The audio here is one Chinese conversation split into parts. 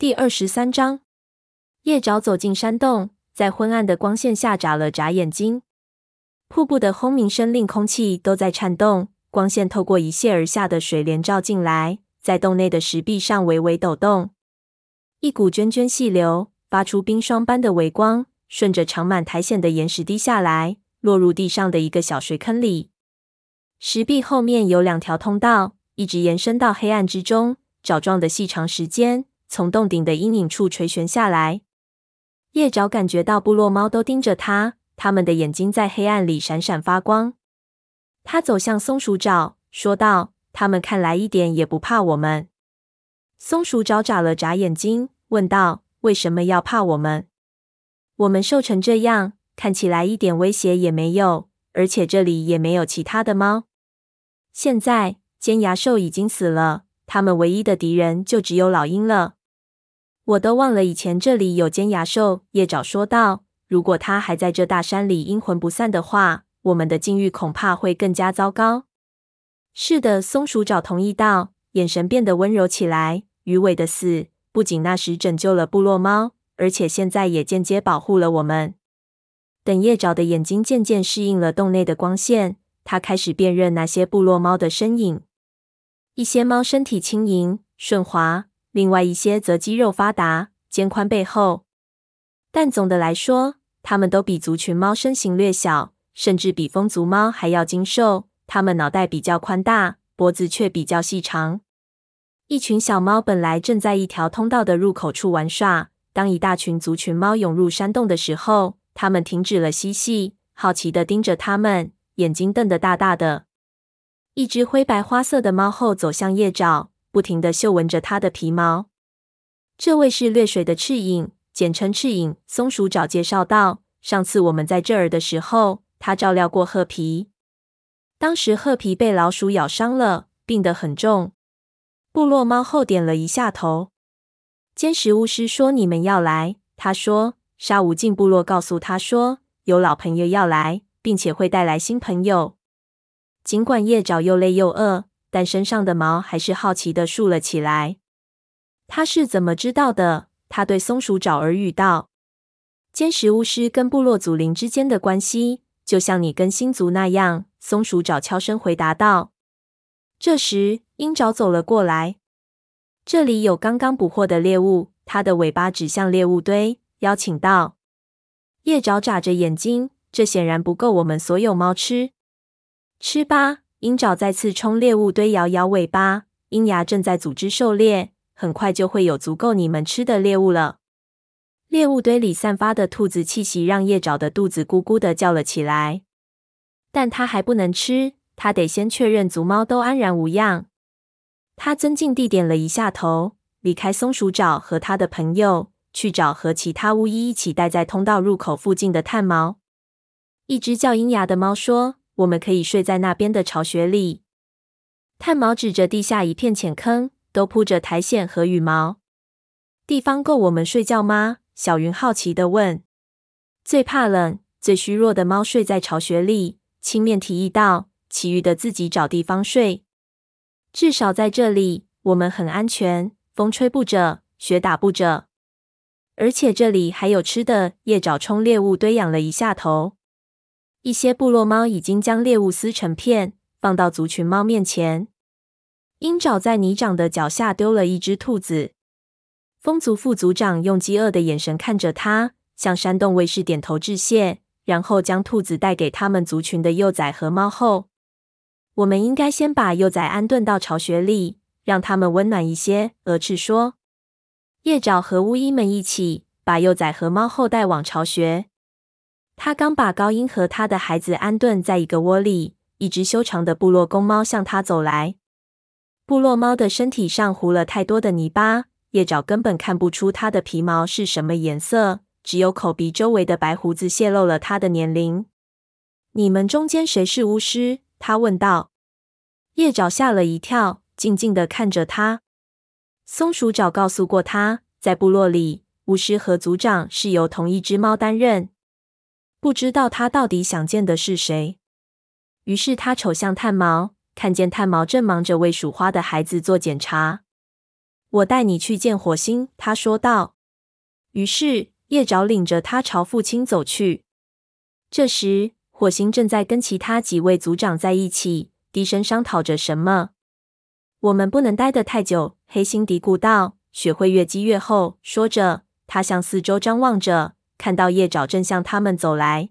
第二十三章，叶爪走进山洞，在昏暗的光线下眨了眨眼睛。瀑布的轰鸣声令空气都在颤动，光线透过一泻而下的水帘照进来，在洞内的石壁上微微抖动。一股涓涓细流发出冰霜般的微光，顺着长满苔藓的岩石滴下来，落入地上的一个小水坑里。石壁后面有两条通道，一直延伸到黑暗之中。爪状的细长时间从洞顶的阴影处垂悬下来。叶爪感觉到部落猫都盯着它，它们的眼睛在黑暗里闪闪发光。他走向松鼠爪，说道：“它们看来一点也不怕我们。”松鼠爪眨了眨眼睛，问道：“为什么要怕我们？我们瘦成这样，看起来一点威胁也没有，而且这里也没有其他的猫。现在尖牙兽已经死了，他们唯一的敌人就只有老鹰了。我都忘了以前这里有尖牙兽。”叶爪说道：“如果它还在这大山里阴魂不散的话，我们的境遇恐怕会更加糟糕。”是的，松鼠爪同意道，眼神变得温柔起来。鱼尾的死不仅那时拯救了部落猫，而且现在也间接保护了我们。等叶爪的眼睛渐渐适应了洞内的光线，他开始辨认那些部落猫的身影。一些猫身体轻盈顺滑，另外一些则肌肉发达，肩宽背厚。但总的来说，它们都比族群猫身形略小，甚至比风族猫还要精瘦。它们脑袋比较宽大，脖子却比较细长。一群小猫本来正在一条通道的入口处玩耍。当一大群族群猫涌入山洞的时候，它们停止了嬉戏，好奇地盯着它们，眼睛瞪得大大的。一只灰白花色的猫后走向叶爪，不停的嗅闻着它的皮毛。这位是掠水的赤影，简称赤影。松鼠爪介绍道：“上次我们在这儿的时候，它照料过褐皮。当时褐皮被老鼠咬伤了，病得很重。”部落猫后点了一下头。尖石巫师说：“你们要来。”他说：“沙无尽部落告诉他说，有老朋友要来，并且会带来新朋友。”尽管叶爪又累又饿，但身上的毛还是好奇的竖了起来。他是怎么知道的？他对松鼠爪耳语道：“尖食巫师跟部落祖灵之间的关系，就像你跟星族那样。”松鼠爪悄声回答道。这时，鹰爪走了过来。这里有刚刚捕获的猎物，它的尾巴指向猎物堆，邀请道：“叶爪眨着眼睛，这显然不够我们所有猫吃。吃吧。”鹰爪再次冲猎物堆摇摇尾巴，鹰牙正在组织狩猎，很快就会有足够你们吃的猎物了。猎物堆里散发的兔子气息让叶爪的肚子咕咕的叫了起来，但它还不能吃。他得先确认族猫都安然无恙。他尊敬地点了一下头，离开松鼠爪和他的朋友，去找和其他巫医一起待在通道入口附近的炭毛。一只叫鹰牙的猫说：“我们可以睡在那边的巢穴里。”炭毛指着地下一片浅坑，都铺着苔藓和羽毛。地方够我们睡觉吗？小云好奇地问。最怕冷、最虚弱的猫睡在巢穴里，青面提议道。其余的自己找地方睡，至少在这里我们很安全，风吹不着，雪打不着，而且这里还有吃的。叶爪冲猎物堆仰了一下头，一些部落猫已经将猎物撕成片，放到族群猫面前。鹰爪在泥掌的脚下丢了一只兔子。风族副族长用饥饿的眼神看着他，向山洞卫士点头致谢，然后将兔子带给他们族群的幼崽和猫后。我们应该先把幼崽安顿到巢穴里，让它们温暖一些。鹅翅说：“夜爪和巫医们一起把幼崽和猫后带往巢穴。”他刚把高音和他的孩子安顿在一个窝里，一只修长的部落公猫向他走来。部落猫的身体上糊了太多的泥巴，叶爪根本看不出它的皮毛是什么颜色，只有口鼻周围的白胡子泄露了它的年龄。你们中间谁是巫师？他问道。叶爪吓了一跳，静静地看着他。松鼠爪告诉过他，在部落里，巫师和族长是由同一只猫担任。不知道他到底想见的是谁。于是他瞅向炭毛，看见炭毛正忙着为属花的孩子做检查。我带你去见火星。”他说道。于是叶爪领着他朝父亲走去。这时，火星正在跟其他几位族长在一起，低声商讨着什么。我们不能待得太久，黑心嘀咕道。雪会越积越厚。说着，他向四周张望着，看到叶爪正向他们走来。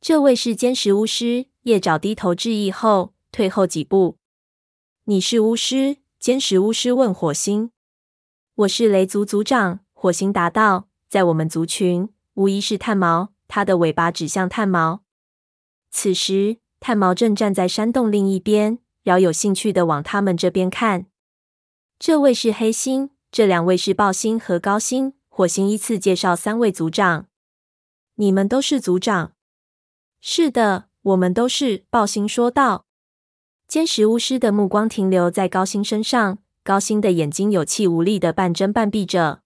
这位是坚实巫师。叶爪低头致意后，退后几步。你是巫师？坚实巫师问火星。我是雷族族长。火星答道。在我们族群，无疑是炭毛。他的尾巴指向炭毛。此时，炭毛正站在山洞另一边，饶有兴趣的往他们这边看。这位是黑星。这两位是爆星和高星。火星依次介绍三位族长。你们都是族长？是的，我们都是。爆星说道。坚实巫师的目光停留在高星身上，高星的眼睛有气无力的半睁半闭着。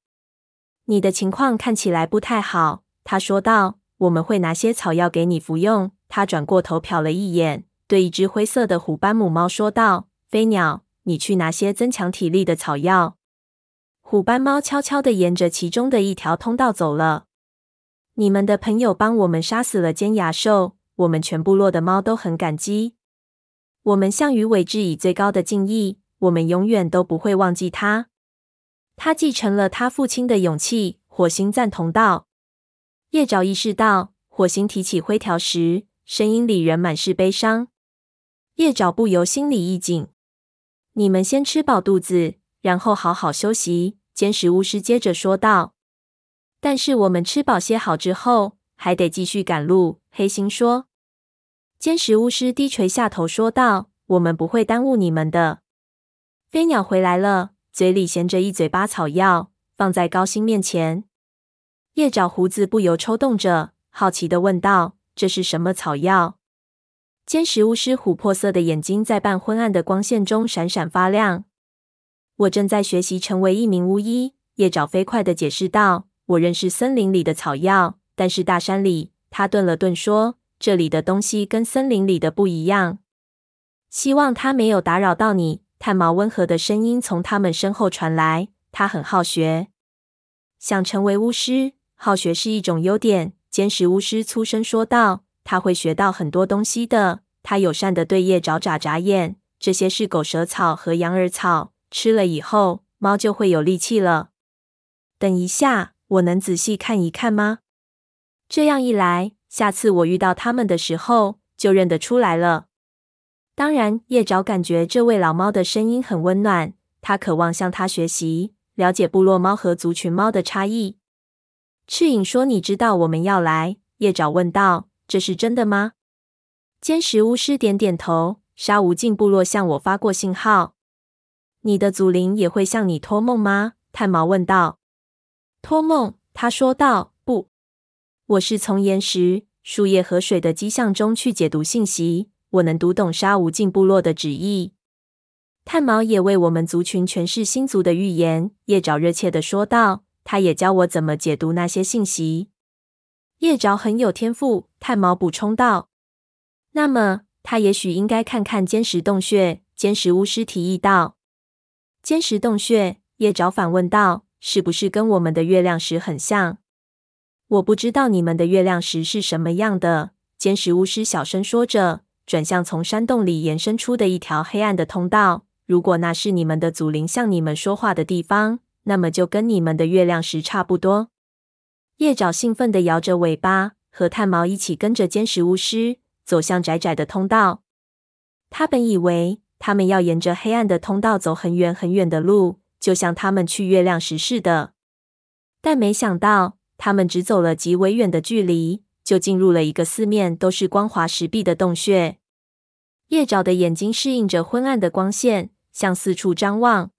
你的情况看起来不太好，他说道。我们会拿些草药给你服用。他转过头瞟了一眼，对一只灰色的虎斑母猫说道：“飞鸟，你去拿些增强体力的草药。”虎斑猫悄悄地沿着其中的一条通道走了。你们的朋友帮我们杀死了尖牙兽，我们全部落的猫都很感激。我们向鱼尾致以最高的敬意，我们永远都不会忘记他。他继承了他父亲的勇气。火星赞同道。叶爪意识到，火星提起灰条时，声音里仍满是悲伤。叶爪不由心里一紧。你们先吃饱肚子，然后好好休息。坚石巫师接着说道：“但是我们吃饱歇好之后，还得继续赶路。”黑心说。坚石巫师低垂下头说道：“我们不会耽误你们的。”飞鸟回来了，嘴里衔着一嘴巴草药，放在高星面前。叶爪胡子不由抽动着，好奇地问道：“这是什么草药？”坚石巫师琥珀色的眼睛在半昏暗的光线中闪闪发亮。我正在学习成为一名巫医，叶爪飞快地解释道：“我认识森林里的草药，但是大山里……”他顿了顿说：“这里的东西跟森林里的不一样。”希望他没有打扰到你。炭毛温和的声音从他们身后传来。他很好学，想成为巫师，好学是一种优点。尖石巫师粗声说道：“他会学到很多东西的。”他友善地对叶爪眨眨眼：“这些是狗舌草和羊耳草。”吃了以后，猫就会有力气了。等一下，我能仔细看一看吗？这样一来，下次我遇到它们的时候，就认得出来了。当然，叶爪感觉这位老猫的声音很温暖，他渴望向它学习，了解部落猫和族群猫的差异。赤影说：“你知道我们要来？”叶爪问道：“这是真的吗？”坚石巫师点点头：“沙无尽部落向我发过信号。”你的祖灵也会向你托梦吗？炭毛问道。托梦，他说道。不，我是从岩石、树叶和水的迹象中去解读信息。我能读懂沙无尽部落的旨意。炭毛也为我们族群诠释星族的预言。叶爪热切的说道。他也教我怎么解读那些信息。叶爪很有天赋，炭毛补充道。那么，他也许应该看看尖石洞穴。尖石巫师提议道。尖石洞穴，叶爪反问道：“是不是跟我们的月亮石很像？”我不知道你们的月亮石是什么样的。尖石巫师小声说着，转向从山洞里延伸出的一条黑暗的通道。如果那是你们的祖灵向你们说话的地方，那么就跟你们的月亮石差不多。叶爪兴奋地摇着尾巴，和炭毛一起跟着尖石巫师走向窄窄的通道。他本以为。他们要沿着黑暗的通道走很远很远的路，就像他们去月亮石似的。但没想到，他们只走了极为远的距离，就进入了一个四面都是光滑石壁的洞穴。夜爪的眼睛适应着昏暗的光线，向四处张望。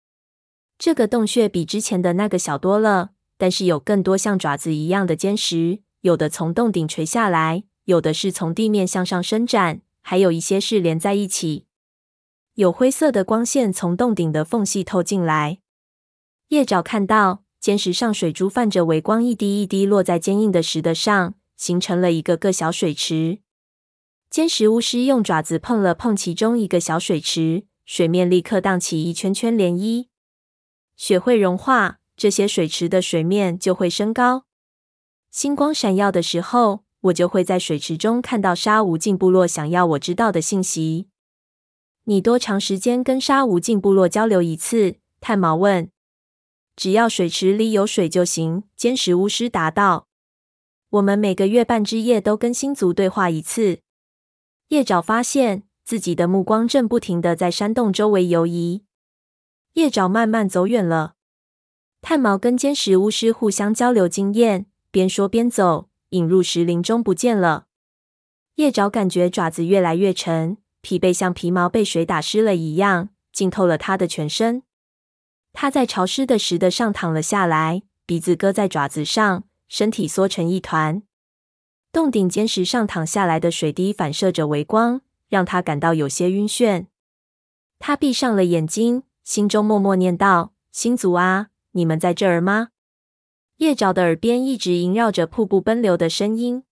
这个洞穴比之前的那个小多了，但是有更多像爪子一样的尖石，有的从洞顶垂下来，有的是从地面向上伸展，还有一些是连在一起。有灰色的光线从洞顶的缝隙透进来。叶爪看到尖石上水珠泛着微光，一滴一滴落在坚硬的石的上，形成了一个个小水池。尖石巫师用爪子碰了碰其中一个小水池，水面立刻荡起一圈圈涟漪。雪会融化，这些水池的水面就会升高。星光闪耀的时候，我就会在水池中看到沙无尽部落想要我知道的信息。你多长时间跟沙无尽部落交流一次？炭毛问。只要水池里有水就行。尖石巫师答道。我们每个月半之夜都跟星族对话一次。叶爪发现自己的目光正不停的在山洞周围游移。叶爪慢慢走远了。炭毛跟尖石巫师互相交流经验，边说边走，隐入石林中不见了。叶爪感觉爪子越来越沉，疲惫像皮毛被水打湿了一样，浸透了他的全身。他在潮湿的石的上躺了下来，鼻子搁在爪子上，身体缩成一团。洞顶尖石上躺下来的水滴反射着微光，让他感到有些晕眩。他闭上了眼睛，心中默默念道：“星族啊，你们在这儿吗？”叶爪的耳边一直萦绕着瀑布奔流的声音。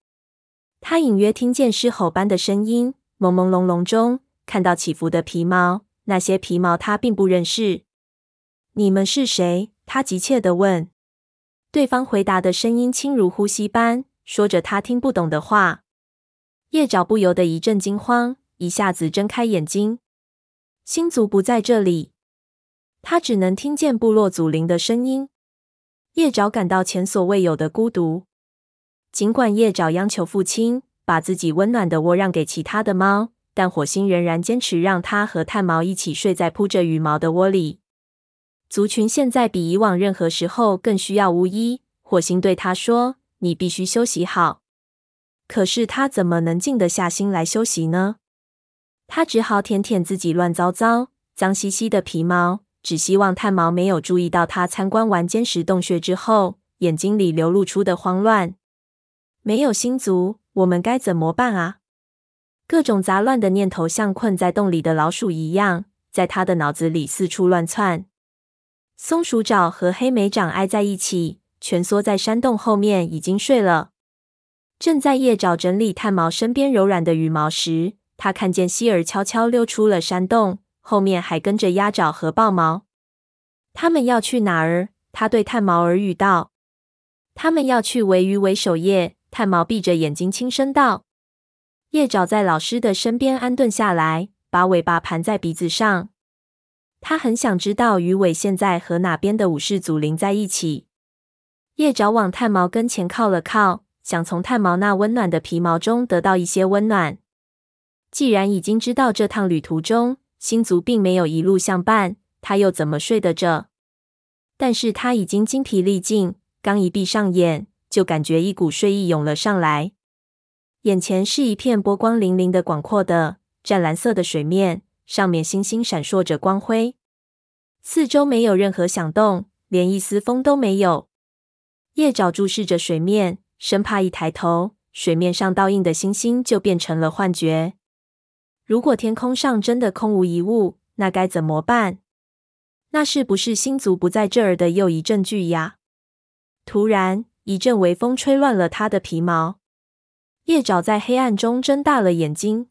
他隐约听见狮吼般的声音，朦朦胧胧中看到起伏的皮毛，那些皮毛他并不认识。“你们是谁？”他急切地问。对方回答的声音轻如呼吸般，说着他听不懂的话。叶爪不由得一阵惊慌，一下子睁开眼睛。星族不在这里，他只能听见部落祖灵的声音。叶爪感到前所未有的孤独。尽管叶爪央求父亲把自己温暖的窝让给其他的猫，但火星仍然坚持让它和炭毛一起睡在铺着羽毛的窝里。族群现在比以往任何时候更需要巫医。火星对他说：“你必须休息好。”可是他怎么能静得下心来休息呢？他只好舔舔自己乱糟糟、脏兮兮的皮毛，只希望炭毛没有注意到他参观完坚石洞穴之后眼睛里流露出的慌乱。没有星族，我们该怎么办啊？各种杂乱的念头像困在洞里的老鼠一样，在他的脑子里四处乱窜。松鼠爪和黑莓掌挨在一起，蜷缩在山洞后面，已经睡了。正在叶爪整理炭毛身边柔软的羽毛时，他看见希儿悄悄溜出了山洞，后面还跟着鸭爪和豹毛。他们要去哪儿？他对炭毛耳语道：“他们要去维鱼尾守夜。”炭毛闭着眼睛轻声道。叶爪在老师的身边安顿下来，把尾巴盘在鼻子上。他很想知道鱼尾现在和哪边的武士祖灵在一起。叶爪往炭毛跟前靠了靠，想从炭毛那温暖的皮毛中得到一些温暖。既然已经知道这趟旅途中星族并没有一路相伴，他又怎么睡得着？但是他已经精疲力尽，刚一闭上眼，就感觉一股睡意涌了上来。眼前是一片波光粼粼的广阔的湛蓝色的水面。上面星星闪烁着光辉，四周没有任何响动，连一丝风都没有。叶爪注视着水面，生怕一抬头，水面上倒映的星星就变成了幻觉。如果天空上真的空无一物，那该怎么办？那是不是星族不在这儿的又一证据呀？突然，一阵微风吹乱了他的皮毛，叶爪在黑暗中睁大了眼睛。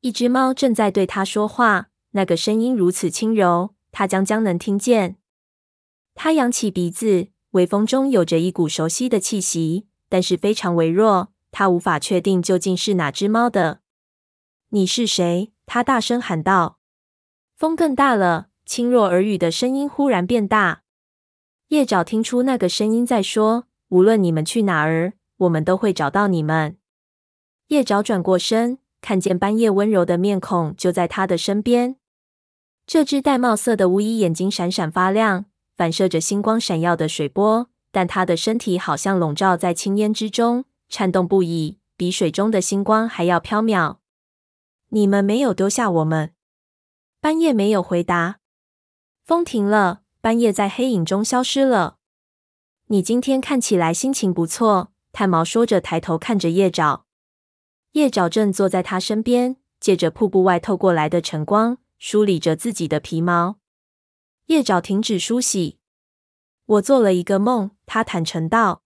一只猫正在对他说话，那个声音如此轻柔，他将将能听见。他扬起鼻子，微风中有着一股熟悉的气息，但是非常微弱，他无法确定究竟是哪只猫的。你是谁？他大声喊道。风更大了，轻若耳语的声音忽然变大。叶爪听出那个声音在说：“无论你们去哪儿，我们都会找到你们。”叶爪转过身。看见斑叶温柔的面孔就在他的身边，这只玳瑁色的巫医眼睛闪闪发亮，反射着星光闪耀的水波，但他的身体好像笼罩在青烟之中，颤动不已，比水中的星光还要飘渺。你们没有丢下我们？斑叶没有回答。风停了，斑叶在黑影中消失了。你今天看起来心情不错，炭毛说着，抬头看着叶爪。叶爪正坐在他身边，借着瀑布外透过来的晨光，梳理着自己的皮毛。叶爪停止梳洗。我做了一个梦，他坦诚道。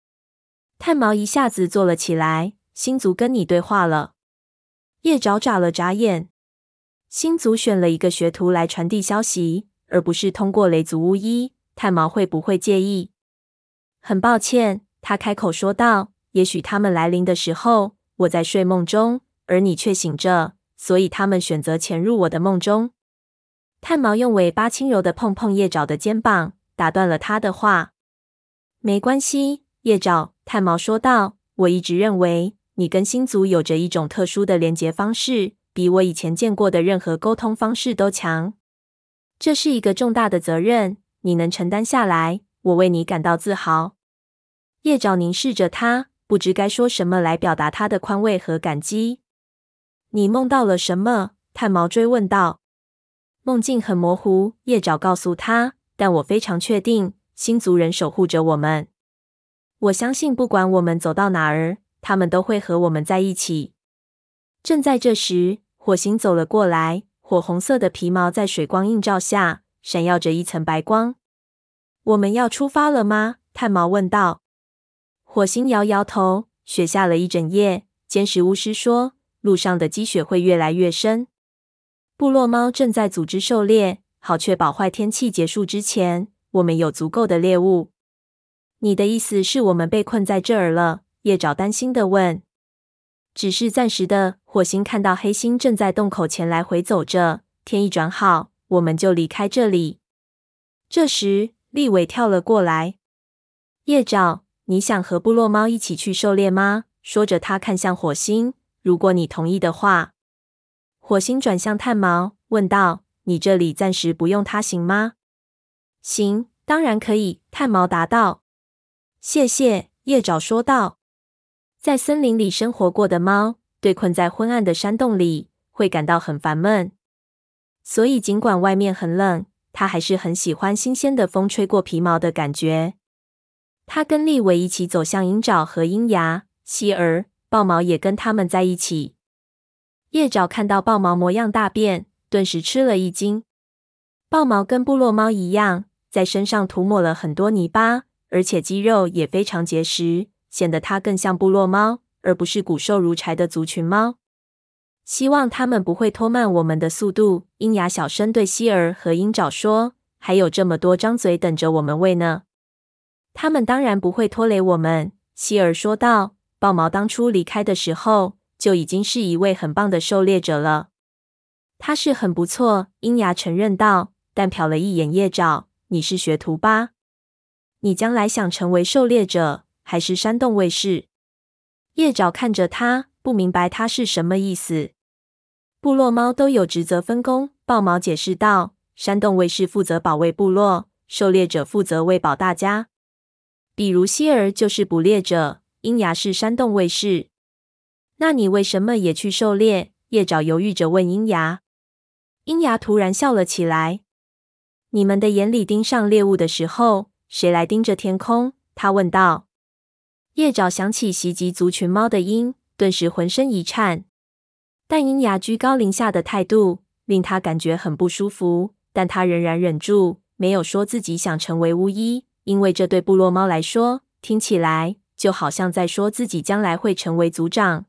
炭毛一下子坐了起来。星族跟你对话了。叶爪眨了眨眼。星族选了一个学徒来传递消息，而不是通过雷族巫医。炭毛会不会介意？很抱歉，他开口说道。也许他们来临的时候，我在睡梦中，而你却醒着，所以他们选择潜入我的梦中。炭毛用尾巴轻柔地碰碰叶爪的肩膀，打断了他的话。没关系，叶爪。炭毛说道：“我一直认为你跟星族有着一种特殊的连结方式，比我以前见过的任何沟通方式都强。这是一个重大的责任，你能承担下来，我为你感到自豪。”叶爪凝视着他。不知该说什么来表达他的宽慰和感激。你梦到了什么？炭毛追问道。梦境很模糊，叶爪告诉他。但我非常确定，星族人守护着我们。我相信，不管我们走到哪儿，他们都会和我们在一起。正在这时，火星走了过来，火红色的皮毛在水光映照下闪耀着一层白光。我们要出发了吗？炭毛问道。火星摇摇头，雪下了一整夜。尖石巫师说：“路上的积雪会越来越深。”部落猫正在组织狩猎，好确保坏天气结束之前，我们有足够的猎物。你的意思是我们被困在这儿了？叶爪担心地问。“只是暂时的。”火星看到黑星正在洞口前来回走着，天一转好，我们就离开这里。这时，立伟跳了过来。叶爪。你想和部落猫一起去狩猎吗？说着，他看向火星。如果你同意的话，火星转向炭毛，问道：“你这里暂时不用它，行吗？”“行，当然可以。”炭毛答道。“谢谢。”叶爪说道。在森林里生活过的猫，对困在昏暗的山洞里会感到很烦闷，所以尽管外面很冷，它还是很喜欢新鲜的风吹过皮毛的感觉。他跟利尾一起走向鹰爪和鹰牙，希儿、豹毛也跟他们在一起。叶爪看到豹毛模样大变，顿时吃了一惊。豹毛跟部落猫一样，在身上涂抹了很多泥巴，而且肌肉也非常结实，显得它更像部落猫，而不是骨瘦如柴的族群猫。希望他们不会拖慢我们的速度。鹰牙小声对希儿和鹰爪说：“还有这么多张嘴等着我们喂呢。”他们当然不会拖累我们，希尔说道。豹毛当初离开的时候就已经是一位很棒的狩猎者了。他是很不错，鹰牙承认道，但瞟了一眼叶爪：“你是学徒吧？你将来想成为狩猎者，还是山洞卫士？”叶爪看着他，不明白他是什么意思。部落猫都有职责分工，豹毛解释道：“山洞卫士负责保卫部落，狩猎者负责喂饱大家。”比如希儿就是捕猎者，鹰牙是山洞卫士。那你为什么也去狩猎？叶爪犹豫着问鹰牙。鹰牙突然笑了起来。你们的眼里盯上猎物的时候，谁来盯着天空？他问道。叶爪想起袭击族群猫的鹰，顿时浑身一颤。但鹰牙居高临下的态度令他感觉很不舒服，但他仍然忍住，没有说自己想成为巫医。因为这对部落猫来说，听起来就好像在说自己将来会成为族长。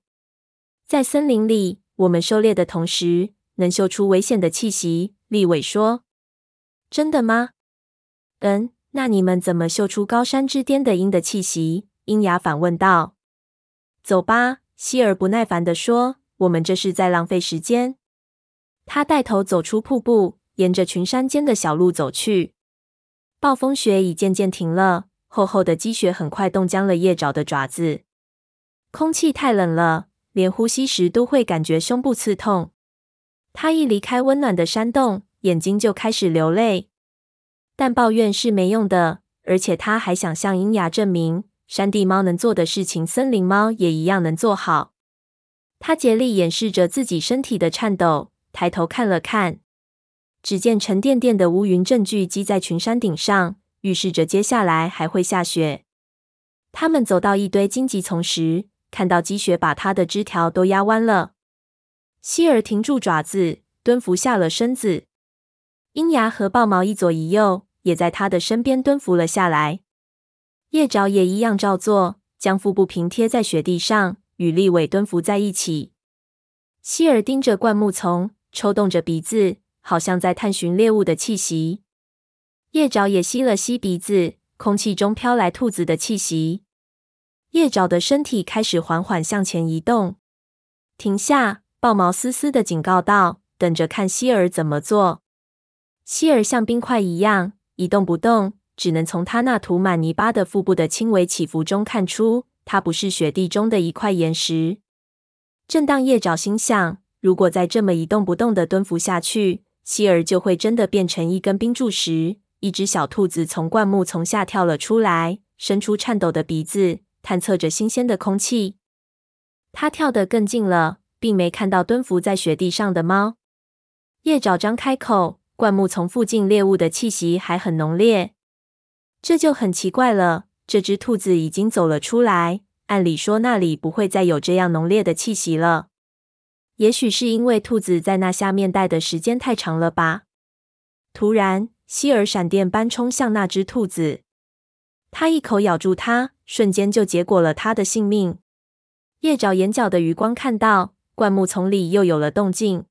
在森林里，我们狩猎的同时能嗅出危险的气息。立伟说：“真的吗？”“嗯，那你们怎么嗅出高山之巅的鹰的气息？”鹰牙反问道。“走吧。”希尔不耐烦地说，“我们这是在浪费时间。”他带头走出瀑布，沿着群山间的小路走去。暴风雪已渐渐停了，厚厚的积雪很快冻僵了叶爪的爪子。空气太冷了，连呼吸时都会感觉胸部刺痛。他一离开温暖的山洞，眼睛就开始流泪。但抱怨是没用的，而且他还想向鹰牙证明，山地猫能做的事情，森林猫也一样能做好。他竭力掩饰着自己身体的颤抖，抬头看了看。只见沉甸甸的乌云正聚集在群山顶上，预示着接下来还会下雪。他们走到一堆荆棘丛时，看到积雪把它的枝条都压弯了。希儿停住爪子，蹲伏下了身子。鹰牙和豹毛一左一右，也在他的身边蹲伏了下来。叶爪也一样照做，将腹部平贴在雪地上，与立尾蹲伏在一起。希儿盯着灌木丛，抽动着鼻子。好像在探寻猎物的气息。叶爪也吸了吸鼻子，空气中飘来兔子的气息。叶爪的身体开始缓缓向前移动。停下！豹毛嘶嘶的警告道，等着看希尔怎么做。希尔像冰块一样一动不动，只能从他那涂满泥巴的腹部的轻微起伏中看出，他不是雪地中的一块岩石。正当叶爪心想，如果再这么一动不动的蹲伏下去，希尔就会真的变成一根冰柱时，一只小兔子从灌木丛下跳了出来，伸出颤抖的鼻子，探测着新鲜的空气。它跳得更近了，并没看到蹲伏在雪地上的猫。叶爪张开口，灌木丛附近猎物的气息还很浓烈。这就很奇怪了。这只兔子已经走了出来，按理说那里不会再有这样浓烈的气息了。也许是因为兔子在那下面待的时间太长了吧。突然，希尔闪电般冲向那只兔子，他一口咬住它，瞬间就结果了它的性命。叶爪眼角的余光看到灌木丛里又有了动静，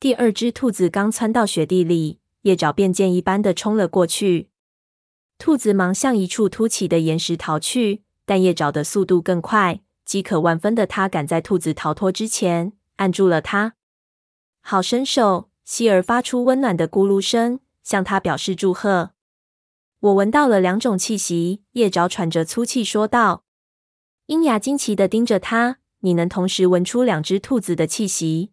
第二只兔子刚窜到雪地里，叶爪便箭一般的冲了过去。兔子忙向一处凸起的岩石逃去，但叶爪的速度更快，饥渴万分的他赶在兔子逃脱之前按住了它。好身手！希尔发出温暖的咕噜声，向他表示祝贺。我闻到了两种气息，叶爪喘着粗气说道。鹰牙惊奇的盯着他：“你能同时闻出两只兔子的气息？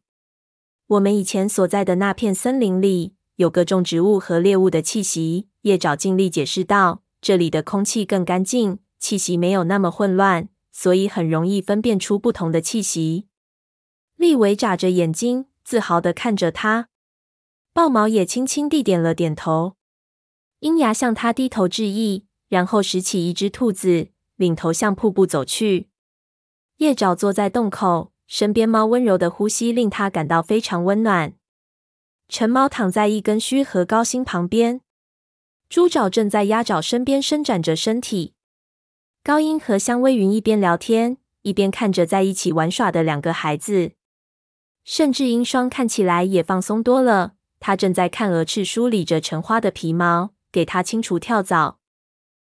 我们以前所在的那片森林里有各种植物和猎物的气息。”叶爪尽力解释道：“这里的空气更干净，气息没有那么混乱，所以很容易分辨出不同的气息。”利维眨着眼睛，自豪的看着他。豹毛也轻轻地点了点头。鹰牙向他低头致意，然后拾起一只兔子，领头向瀑布走去。叶爪坐在洞口，身边猫温柔的呼吸令他感到非常温暖。橙猫躺在一根须和高星旁边。猪爪正在鸭爪身边伸展着身体，高音和香微云一边聊天，一边看着在一起玩耍的两个孩子。甚至鹰双看起来也放松多了，他正在看鹅翅梳理着橙花的皮毛，给它清除跳蚤。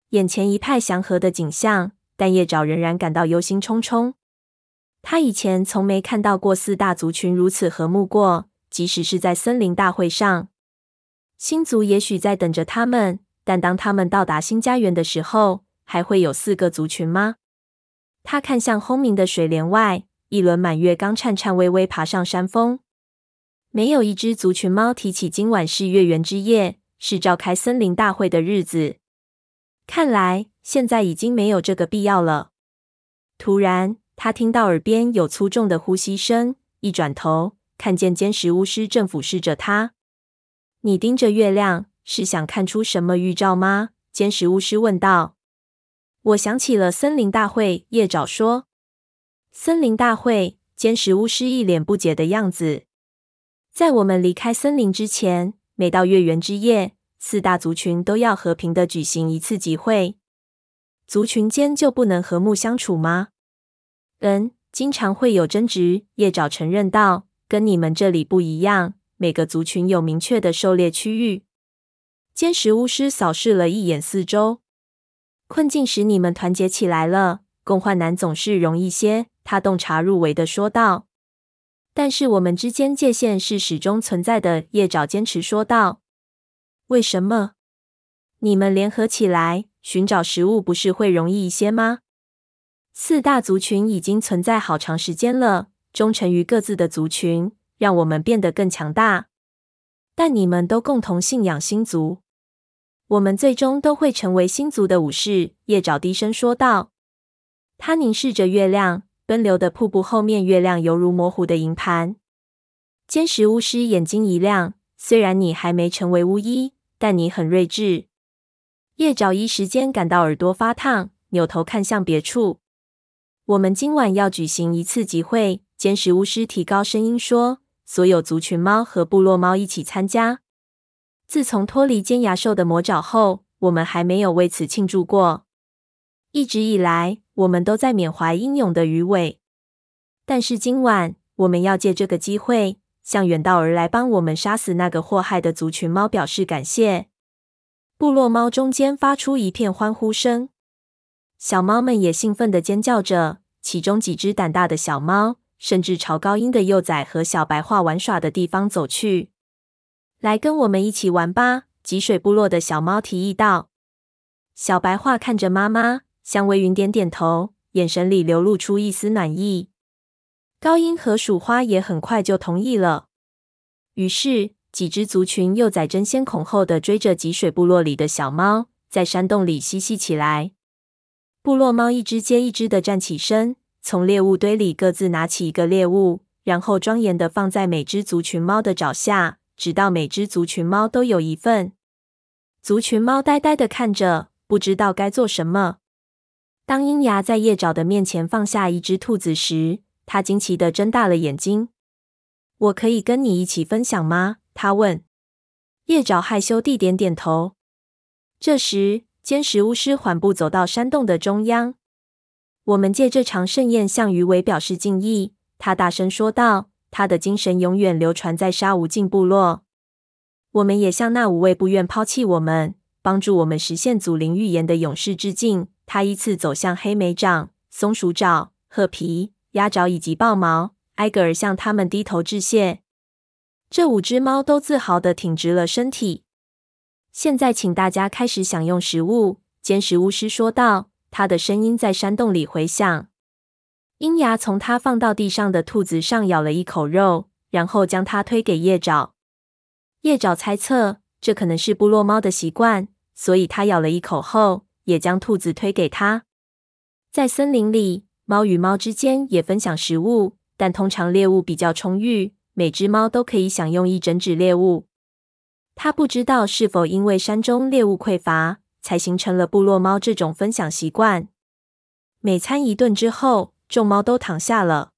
眼前一派祥和的景象，但叶爪仍然感到忧心忡忡。他以前从没看到过四大族群如此和睦过，即使是在森林大会上。星族也许在等着他们，但当他们到达新家园的时候，还会有四个族群吗？他看向轰鸣的水帘外，一轮满月刚颤颤巍巍爬上山峰。没有一只族群猫提起今晚是月圆之夜，是召开森林大会的日子。看来现在已经没有这个必要了。突然，他听到耳边有粗重的呼吸声，一转头，看见尖石巫师正俯视着他。你盯着月亮，是想看出什么预兆吗？尖石巫师问道。我想起了森林大会，叶爪说。森林大会，尖石巫师一脸不解的样子。在我们离开森林之前，每到月圆之夜，四大族群都要和平的举行一次集会。族群间就不能和睦相处吗？嗯，经常会有争执。叶爪承认道，跟你们这里不一样。每个族群有明确的狩猎区域。尖石巫师扫视了一眼四周，困境使你们团结起来了，共患难总是容易些。他洞察入微的说道。但是我们之间界限是始终存在的。叶爪坚持说道。为什么？你们联合起来寻找食物，不是会容易一些吗？四大族群已经存在好长时间了，忠诚于各自的族群。让我们变得更强大，但你们都共同信仰星族，我们最终都会成为星族的武士。叶爪低声说道。他凝视着月亮，奔流的瀑布后面，月亮犹如模糊的银盘。尖石巫师眼睛一亮，虽然你还没成为巫医，但你很睿智。叶爪一时间感到耳朵发烫，扭头看向别处。我们今晚要举行一次集会，尖石巫师提高声音说。所有族群猫和部落猫一起参加。自从脱离尖牙兽的魔爪后，我们还没有为此庆祝过。一直以来，我们都在缅怀英勇的鱼尾。但是今晚，我们要借这个机会，向远道而来帮我们杀死那个祸害的族群猫表示感谢。部落猫中间发出一片欢呼声，小猫们也兴奋地尖叫着。其中几只胆大的小猫甚至朝高音的幼崽和小白话玩耍的地方走去。来，跟我们一起玩吧！脊水部落的小猫提议道。小白话看着妈妈，向微云点点头，眼神里流露出一丝暖意。高音和鼠花也很快就同意了。于是，几只族群幼崽争先恐后的追着脊水部落里的小猫，在山洞里嬉戏起来。部落猫一只接一只的站起身，从猎物堆里各自拿起一个猎物，然后庄严的放在每只族群猫的爪下。直到每只族群猫都有一份，族群猫呆呆的看着，不知道该做什么。当鹰牙在叶爪的面前放下一只兔子时，他惊奇的睁大了眼睛。“我可以跟你一起分享吗？”他问。叶爪害羞地点点头。这时，坚石巫师缓步走到山洞的中央。“我们借这场盛宴向鱼尾表示敬意。”他大声说道。他的精神永远流传在沙无尽部落。我们也向那五位不愿抛弃我们、帮助我们实现祖灵预言的勇士致敬。他依次走向黑莓掌、松鼠爪、褐皮、鸭爪以及豹毛，挨个儿向他们低头致谢。这五只猫都自豪地挺直了身体。现在，请大家开始享用食物。尖石巫师说道，他的声音在山洞里回响。鹰牙从他放到地上的兔子上咬了一口肉，然后将它推给叶爪。叶爪猜测这可能是部落猫的习惯，所以他咬了一口后，也将兔子推给他。在森林里，猫与猫之间也分享食物，但通常猎物比较充裕，每只猫都可以享用一整只猎物。他不知道是否因为山中猎物匮乏，才形成了部落猫这种分享习惯。每餐一顿之后。众猫都躺下了，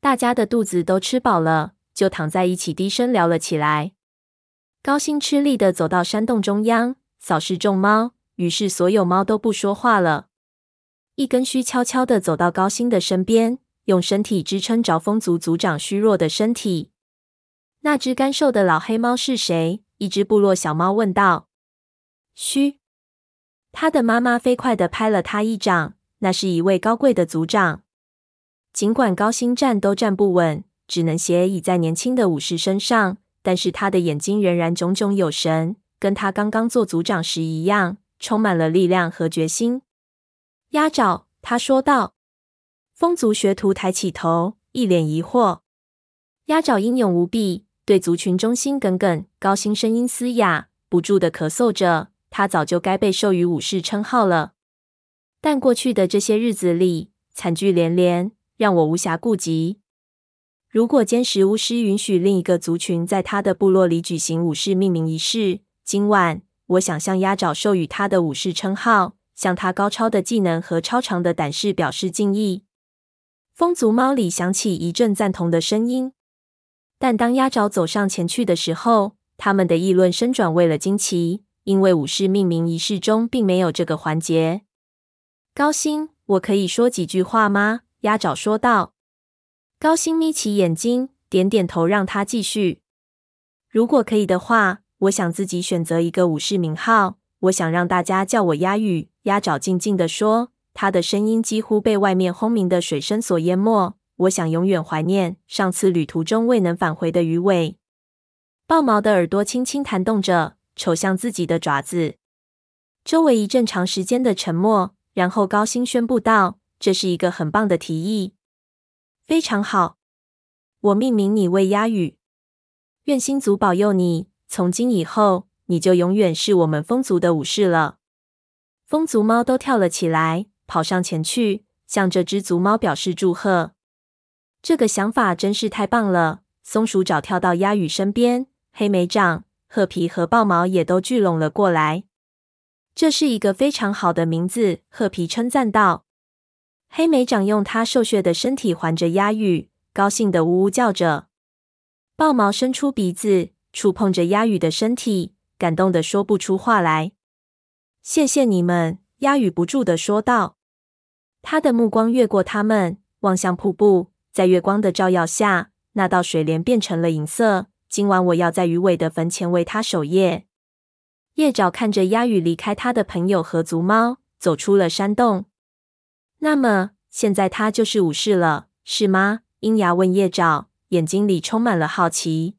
大家的肚子都吃饱了，就躺在一起低声聊了起来。高星吃力地走到山洞中央，扫视众猫，于是所有猫都不说话了。一根须悄悄地走到高星的身边，用身体支撑着风族族长虚弱的身体。那只干瘦的老黑猫是谁？一只部落小猫问道。嘘，他的妈妈飞快地拍了他一掌。那是一位高贵的族长，尽管高星站都站不稳，只能斜倚在年轻的武士身上，但是他的眼睛仍然炯炯有神，跟他刚刚做族长时一样，充满了力量和决心。鸭爪，他说道。风族学徒抬起头，一脸疑惑。鸭爪英勇无比，对族群忠心耿耿。高星声音嘶哑，不住的咳嗽着。他早就该被授予武士称号了。但过去的这些日子里，惨剧连连，让我无暇顾及。如果坚石巫师允许另一个族群在他的部落里举行武士命名仪式，今晚我想向鸭爪授予他的武士称号，向他高超的技能和超长的胆识表示敬意。风族猫里响起一阵赞同的声音，但当鸭爪走上前去的时候，他们的议论声转为了惊奇，因为武士命名仪式中并没有这个环节。高星，我可以说几句话吗？鸭爪说道。高星眯起眼睛，点点头，让他继续。如果可以的话，我想自己选择一个武士名号。我想让大家叫我鸭羽。鸭爪静静地说，他的声音几乎被外面轰鸣的水声所淹没。我想永远怀念上次旅途中未能返回的鱼尾。豹毛的耳朵轻轻弹动着，瞅向自己的爪子。周围一阵长时间的沉默。然后高星宣布道：“这是一个很棒的提议，非常好。我命名你为鸭羽，愿星族保佑你。从今以后，你就永远是我们风族的武士了。”风族猫都跳了起来，跑上前去，向这只族猫表示祝贺。这个想法真是太棒了！松鼠爪跳到鸭羽身边，黑莓掌、褐皮和豹毛也都聚拢了过来。这是一个非常好的名字，褐皮称赞道。黑莓掌用它瘦削的身体环着鸭羽，高兴地呜呜叫着。豹毛伸出鼻子，触碰着鸭羽的身体，感动得说不出话来。谢谢你们，鸭羽不住地说道。他的目光越过他们，望向瀑布，在月光的照耀下，那道水帘变成了银色。今晚我要在鱼尾的坟前为他守夜。叶爪看着鸦羽离开他的朋友和族猫，走出了山洞。那么现在他就是武士了，是吗？鹰牙问叶爪，眼睛里充满了好奇。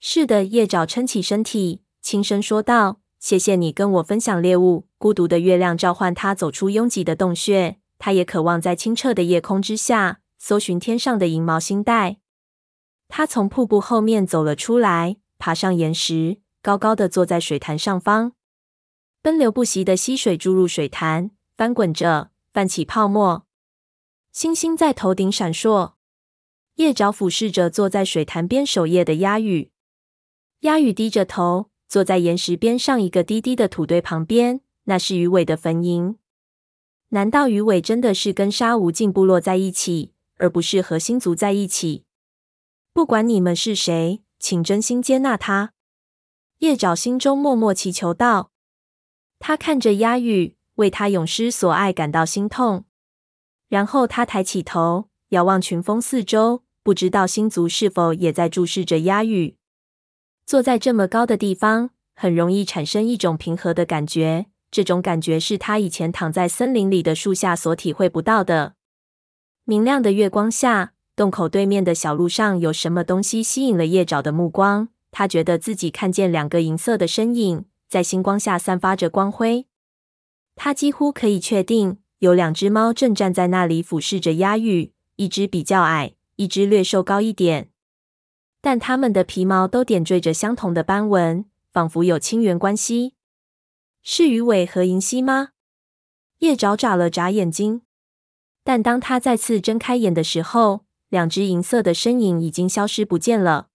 是的，叶爪撑起身体，轻声说道：“谢谢你跟我分享猎物。”孤独的月亮召唤他走出拥挤的洞穴，他也渴望在清澈的夜空之下搜寻天上的银毛星带。他从瀑布后面走了出来，爬上岩石。高高的坐在水潭上方，奔流不息的溪水注入水潭，翻滚着，泛起泡沫。星星在头顶闪烁。叶爪俯视着坐在水潭边守夜的鸦羽，鸦羽低着头，坐在岩石边上一个低低的土堆旁边。那是鱼尾的坟茔。难道鱼尾真的是跟沙无尽部落在一起，而不是和星族在一起？不管你们是谁，请真心接纳他。叶爪心中默默祈求道：“他看着鸦羽，为他永失所爱感到心痛。然后他抬起头，遥望群峰四周，不知道星族是否也在注视着鸦羽。坐在这么高的地方，很容易产生一种平和的感觉。这种感觉是他以前躺在森林里的树下所体会不到的。明亮的月光下，洞口对面的小路上有什么东西吸引了叶爪的目光。”他觉得自己看见两个银色的身影在星光下散发着光辉。他几乎可以确定，有两只猫正站在那里俯视着鸦羽，一只比较矮，一只略瘦高一点。但它们的皮毛都点缀着相同的斑纹，仿佛有亲缘关系。是鱼尾和银蜥吗？叶爪眨了眨眼睛，但当他再次睁开眼的时候，两只银色的身影已经消失不见了。